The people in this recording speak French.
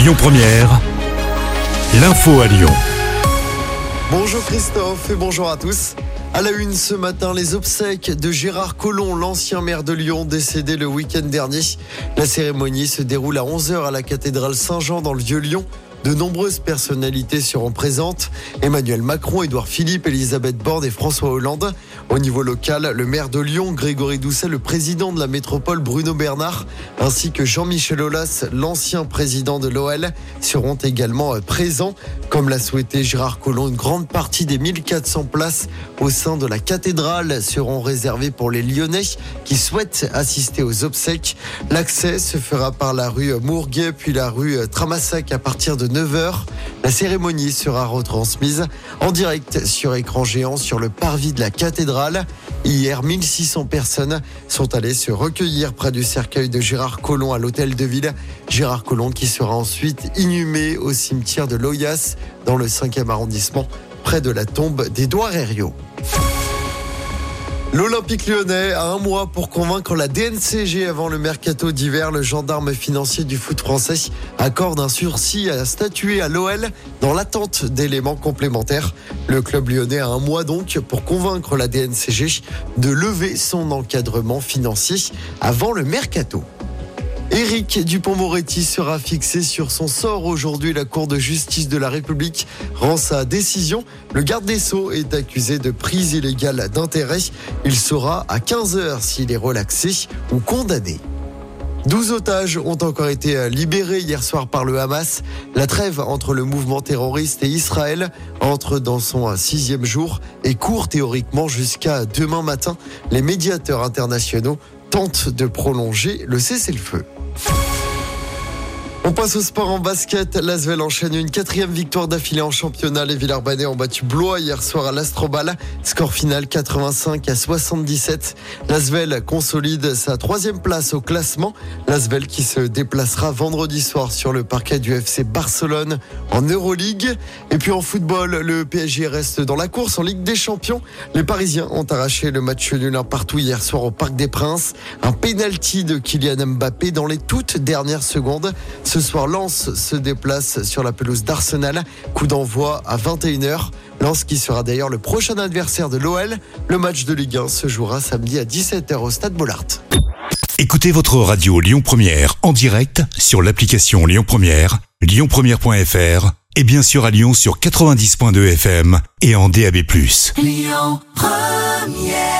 Lyon Première, l'info à Lyon. Bonjour Christophe et bonjour à tous. À la une ce matin, les obsèques de Gérard Collomb, l'ancien maire de Lyon, décédé le week-end dernier. La cérémonie se déroule à 11h à la cathédrale Saint-Jean dans le Vieux-Lyon. De nombreuses personnalités seront présentes. Emmanuel Macron, Édouard Philippe, Elisabeth Borne et François Hollande. Au niveau local, le maire de Lyon, Grégory Doucet, le président de la métropole, Bruno Bernard, ainsi que Jean-Michel Aulas, l'ancien président de l'OL, seront également présents. Comme l'a souhaité Gérard Collomb, une grande partie des 1400 places au sein de la cathédrale seront réservées pour les Lyonnais qui souhaitent assister aux obsèques. L'accès se fera par la rue Mourguet puis la rue Tramassac à partir de 9h. La cérémonie sera retransmise en direct sur écran géant sur le parvis de la cathédrale. Hier, 1600 personnes sont allées se recueillir près du cercueil de Gérard Collomb à l'hôtel de ville. Gérard Collomb qui sera ensuite inhumé au cimetière de Loyas dans le 5e arrondissement près de la tombe d'Édouard Herriot. L'Olympique lyonnais a un mois pour convaincre la DNCG avant le mercato d'hiver. Le gendarme financier du foot français accorde un sursis à statuer à l'OL dans l'attente d'éléments complémentaires. Le club lyonnais a un mois donc pour convaincre la DNCG de lever son encadrement financier avant le mercato. Éric Dupont-Moretti sera fixé sur son sort aujourd'hui. La Cour de justice de la République rend sa décision. Le garde des Sceaux est accusé de prise illégale d'intérêt. Il sera à 15h s'il est relaxé ou condamné. 12 otages ont encore été libérés hier soir par le Hamas. La trêve entre le mouvement terroriste et Israël entre dans son sixième jour et court théoriquement jusqu'à demain matin. Les médiateurs internationaux tentent de prolonger le cessez-le-feu. On passe au sport en basket. L'Asvel enchaîne une quatrième victoire d'affilée en championnat. Les Villers-Banais ont battu Blois hier soir à l'Astrobal. Score final 85 à 77. L'Asvel consolide sa troisième place au classement. L'Asvel qui se déplacera vendredi soir sur le parquet du FC Barcelone en Euroleague. Et puis en football, le PSG reste dans la course en Ligue des Champions. Les Parisiens ont arraché le match nul un partout hier soir au Parc des Princes. Un penalty de Kylian Mbappé dans les toutes dernières secondes. Soir, Lens se déplace sur la pelouse d'Arsenal. Coup d'envoi à 21h. Lens qui sera d'ailleurs le prochain adversaire de l'OL. Le match de Ligue 1 se jouera samedi à 17h au Stade Bollard. Écoutez votre radio Lyon Première en direct sur l'application Lyon Première, lyonpremière.fr et bien sûr à Lyon sur 90.2 FM et en DAB+. Lyon Première